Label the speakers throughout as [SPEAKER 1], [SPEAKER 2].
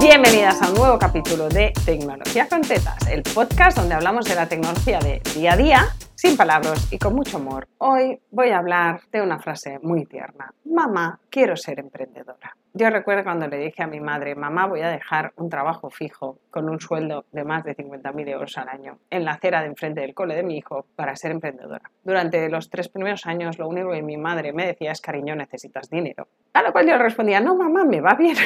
[SPEAKER 1] Bienvenidas a un nuevo capítulo de Tecnología con Tetas, el podcast donde hablamos de la tecnología de día a día, sin palabras y con mucho humor. Hoy voy a hablar de una frase muy tierna. Mamá, quiero ser emprendedora. Yo recuerdo cuando le dije a mi madre, mamá, voy a dejar un trabajo fijo con un sueldo de más de 50.000 euros al año en la acera de enfrente del cole de mi hijo para ser emprendedora. Durante los tres primeros años lo único que mi madre me decía es, cariño, necesitas dinero. A lo cual yo respondía, no, mamá, me va bien.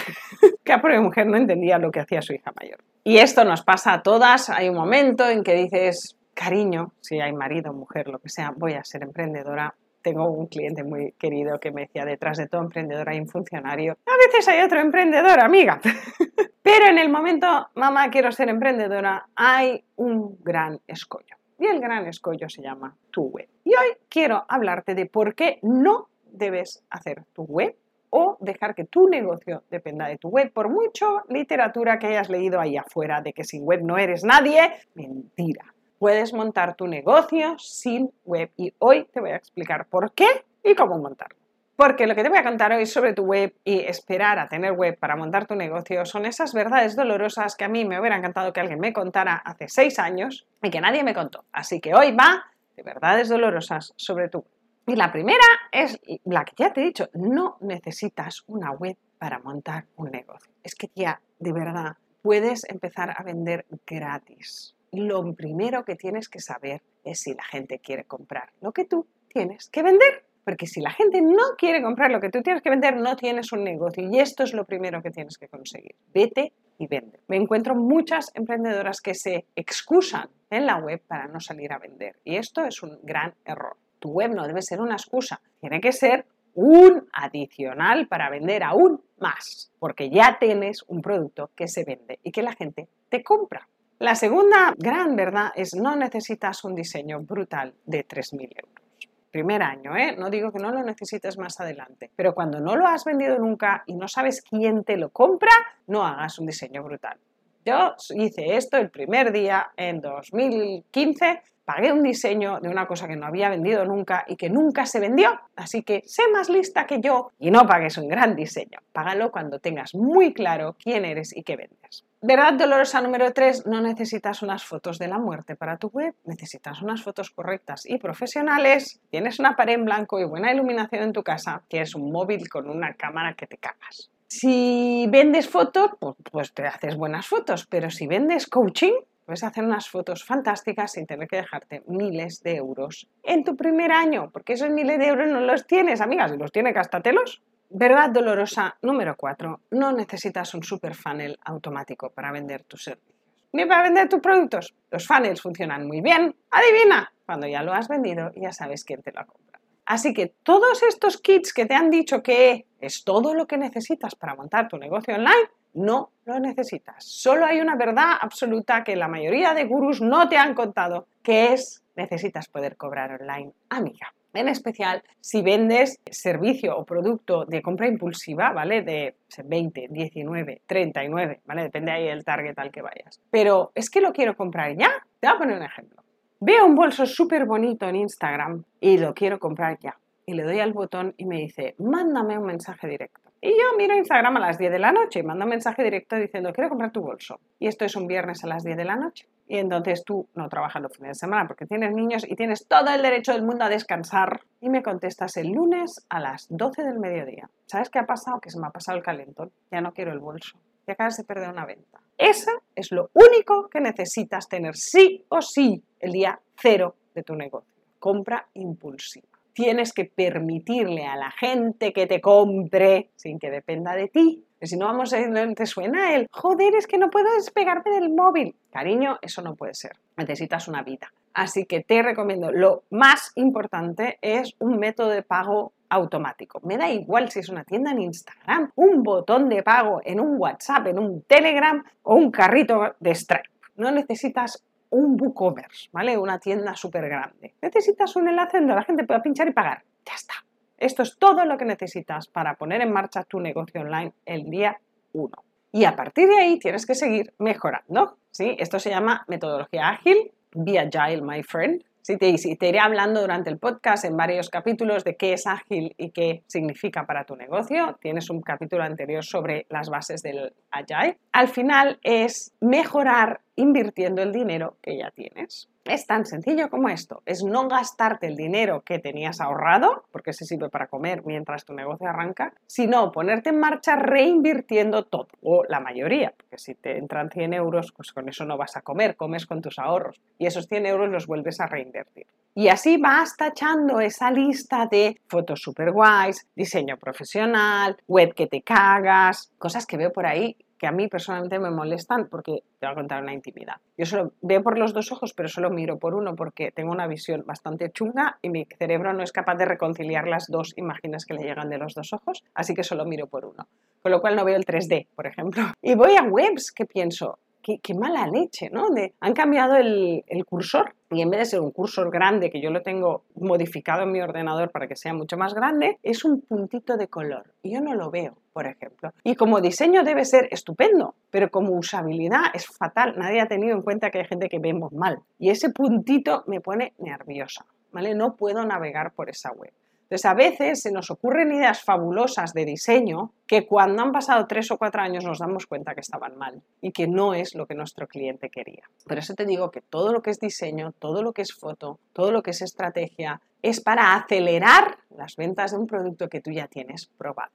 [SPEAKER 1] que a pobre mujer no entendía lo que hacía su hija mayor. Y esto nos pasa a todas. Hay un momento en que dices, cariño, si hay marido, mujer, lo que sea, voy a ser emprendedora, tengo un cliente muy querido que me decía, detrás de todo emprendedor hay un funcionario. A veces hay otro emprendedor, amiga. Pero en el momento, mamá, quiero ser emprendedora, hay un gran escollo. Y el gran escollo se llama tu web. Y hoy quiero hablarte de por qué no debes hacer tu web o dejar que tu negocio dependa de tu web. Por mucho literatura que hayas leído ahí afuera de que sin web no eres nadie, mentira puedes montar tu negocio sin web y hoy te voy a explicar por qué y cómo montarlo. Porque lo que te voy a contar hoy sobre tu web y esperar a tener web para montar tu negocio son esas verdades dolorosas que a mí me hubiera encantado que alguien me contara hace seis años y que nadie me contó. Así que hoy va de verdades dolorosas sobre tu web. Y la primera es la que ya te he dicho, no necesitas una web para montar un negocio. Es que ya, de verdad, puedes empezar a vender gratis lo primero que tienes que saber es si la gente quiere comprar lo que tú tienes que vender. Porque si la gente no quiere comprar lo que tú tienes que vender, no tienes un negocio. Y esto es lo primero que tienes que conseguir. Vete y vende. Me encuentro muchas emprendedoras que se excusan en la web para no salir a vender. Y esto es un gran error. Tu web no debe ser una excusa. Tiene que ser un adicional para vender aún más. Porque ya tienes un producto que se vende y que la gente te compra. La segunda gran verdad es no necesitas un diseño brutal de 3.000 euros. Primer año, ¿eh? no digo que no lo necesites más adelante, pero cuando no lo has vendido nunca y no sabes quién te lo compra, no hagas un diseño brutal. Yo hice esto el primer día en 2015 pagué un diseño de una cosa que no había vendido nunca y que nunca se vendió. Así que sé más lista que yo y no pagues un gran diseño. Págalo cuando tengas muy claro quién eres y qué vendes. Verdad dolorosa número 3, no necesitas unas fotos de la muerte para tu web, necesitas unas fotos correctas y profesionales. Tienes una pared en blanco y buena iluminación en tu casa, tienes un móvil con una cámara que te cagas. Si vendes fotos, pues, pues te haces buenas fotos, pero si vendes coaching, Puedes hacer unas fotos fantásticas sin tener que dejarte miles de euros en tu primer año, porque esos miles de euros no los tienes, amigas, si los tienes, gástatelos. Verdad dolorosa número 4. No necesitas un super funnel automático para vender tus servicios. Ni para vender tus productos. Los funnels funcionan muy bien. Adivina, cuando ya lo has vendido, ya sabes quién te lo compra. Así que todos estos kits que te han dicho que es todo lo que necesitas para montar tu negocio online, no lo necesitas. Solo hay una verdad absoluta que la mayoría de gurús no te han contado, que es necesitas poder cobrar online, amiga. En especial si vendes servicio o producto de compra impulsiva, ¿vale? De 20, 19, 39, ¿vale? Depende ahí del target al que vayas. Pero es que lo quiero comprar ya. Te voy a poner un ejemplo. Veo un bolso súper bonito en Instagram y lo quiero comprar ya. Y le doy al botón y me dice, mándame un mensaje directo. Y yo miro Instagram a las 10 de la noche y mando un mensaje directo diciendo, quiero comprar tu bolso. Y esto es un viernes a las 10 de la noche. Y entonces tú no trabajas los fines de semana porque tienes niños y tienes todo el derecho del mundo a descansar. Y me contestas el lunes a las 12 del mediodía. ¿Sabes qué ha pasado? Que se me ha pasado el calentón. Ya no quiero el bolso. Y acabas de perder una venta. Eso es lo único que necesitas tener sí o sí el día cero de tu negocio. Compra impulsiva tienes que permitirle a la gente que te compre sin que dependa de ti. si no vamos a te suena el joder, es que no puedo despegarme del móvil. Cariño, eso no puede ser. Necesitas una vida. Así que te recomiendo, lo más importante es un método de pago automático. Me da igual si es una tienda en Instagram, un botón de pago en un WhatsApp, en un Telegram o un carrito de Stripe. No necesitas un WooCommerce, ¿vale? Una tienda súper grande. Necesitas un enlace donde la gente pueda pinchar y pagar. Ya está. Esto es todo lo que necesitas para poner en marcha tu negocio online el día 1. Y a partir de ahí tienes que seguir mejorando. ¿sí? Esto se llama metodología ágil, Be Agile, my friend. Sí, te, te iré hablando durante el podcast en varios capítulos de qué es ágil y qué significa para tu negocio. Tienes un capítulo anterior sobre las bases del Agile. Al final es mejorar invirtiendo el dinero que ya tienes. Es tan sencillo como esto, es no gastarte el dinero que tenías ahorrado, porque se sirve para comer mientras tu negocio arranca, sino ponerte en marcha reinvirtiendo todo, o la mayoría, porque si te entran 100 euros, pues con eso no vas a comer, comes con tus ahorros, y esos 100 euros los vuelves a reinvertir. Y así vas tachando esa lista de fotos super guays, diseño profesional, web que te cagas, cosas que veo por ahí que a mí personalmente me molestan porque te voy a contar una intimidad. Yo solo veo por los dos ojos, pero solo miro por uno porque tengo una visión bastante chunga y mi cerebro no es capaz de reconciliar las dos imágenes que le llegan de los dos ojos, así que solo miro por uno. Con lo cual no veo el 3D, por ejemplo. Y voy a webs que pienso, qué, mala leche, ¿no? Han cambiado el, el, cursor y en vez de ser un cursor grande, que yo lo tengo modificado en mi ordenador para que sea mucho más grande, es un puntito de color. Y yo no lo veo, por ejemplo. Y como diseño debe ser estupendo, pero como usabilidad es fatal. Nadie ha tenido en cuenta que hay gente que vemos mal. Y ese puntito me pone nerviosa, ¿vale? No puedo navegar por esa web. Entonces, a veces se nos ocurren ideas fabulosas de diseño que cuando han pasado tres o cuatro años nos damos cuenta que estaban mal y que no es lo que nuestro cliente quería. Por eso te digo que todo lo que es diseño, todo lo que es foto, todo lo que es estrategia, es para acelerar las ventas de un producto que tú ya tienes probado.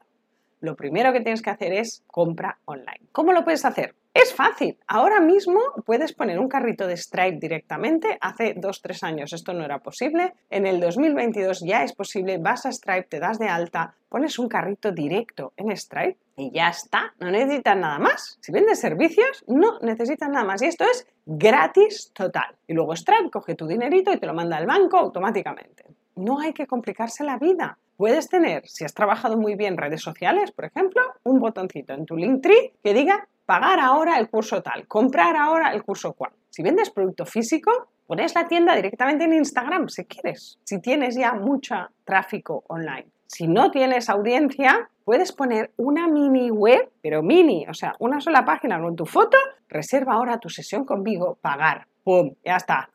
[SPEAKER 1] Lo primero que tienes que hacer es compra online. ¿Cómo lo puedes hacer? Es fácil. Ahora mismo puedes poner un carrito de Stripe directamente. Hace dos, tres años esto no era posible. En el 2022 ya es posible. Vas a Stripe, te das de alta, pones un carrito directo en Stripe y ya está. No necesitas nada más. Si vendes servicios, no necesitas nada más. Y esto es gratis total. Y luego Stripe coge tu dinerito y te lo manda al banco automáticamente. No hay que complicarse la vida. Puedes tener, si has trabajado muy bien redes sociales, por ejemplo, un botoncito en tu Linktree que diga pagar ahora el curso tal, comprar ahora el curso cual. Si vendes producto físico, pones la tienda directamente en Instagram si quieres, si tienes ya mucho tráfico online. Si no tienes audiencia, puedes poner una mini web, pero mini, o sea, una sola página con tu foto, reserva ahora tu sesión conmigo, pagar, ¡pum! Ya está.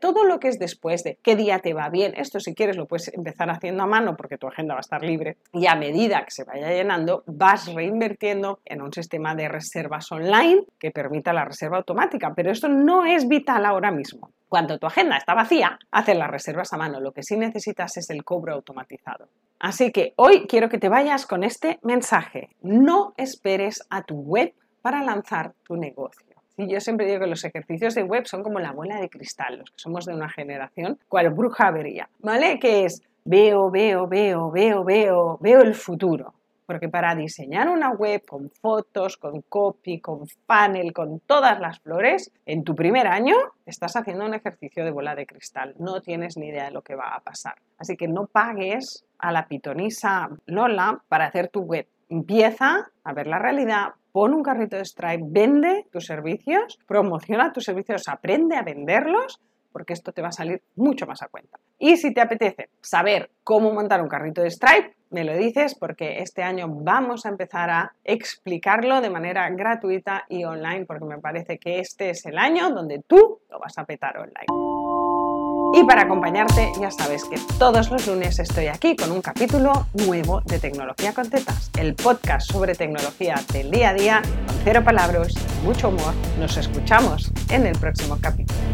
[SPEAKER 1] Todo lo que es después de qué día te va bien, esto si quieres lo puedes empezar haciendo a mano porque tu agenda va a estar libre y a medida que se vaya llenando vas reinvirtiendo en un sistema de reservas online que permita la reserva automática, pero esto no es vital ahora mismo. Cuando tu agenda está vacía, haces las reservas a mano, lo que sí necesitas es el cobro automatizado. Así que hoy quiero que te vayas con este mensaje, no esperes a tu web para lanzar tu negocio. Y yo siempre digo que los ejercicios de web son como la bola de cristal, los que somos de una generación, cual bruja vería, ¿vale? Que es veo, veo, veo, veo, veo, veo el futuro. Porque para diseñar una web con fotos, con copy, con panel, con todas las flores, en tu primer año estás haciendo un ejercicio de bola de cristal. No tienes ni idea de lo que va a pasar. Así que no pagues a la pitonisa Lola para hacer tu web. Empieza a ver la realidad, pon un carrito de Stripe, vende tus servicios, promociona tus servicios, aprende a venderlos, porque esto te va a salir mucho más a cuenta. Y si te apetece saber cómo montar un carrito de Stripe, me lo dices porque este año vamos a empezar a explicarlo de manera gratuita y online, porque me parece que este es el año donde tú lo vas a petar online. Y para acompañarte, ya sabes que todos los lunes estoy aquí con un capítulo nuevo de Tecnología con Tetas, el podcast sobre tecnología del día a día, con cero palabras, mucho humor. Nos escuchamos en el próximo capítulo.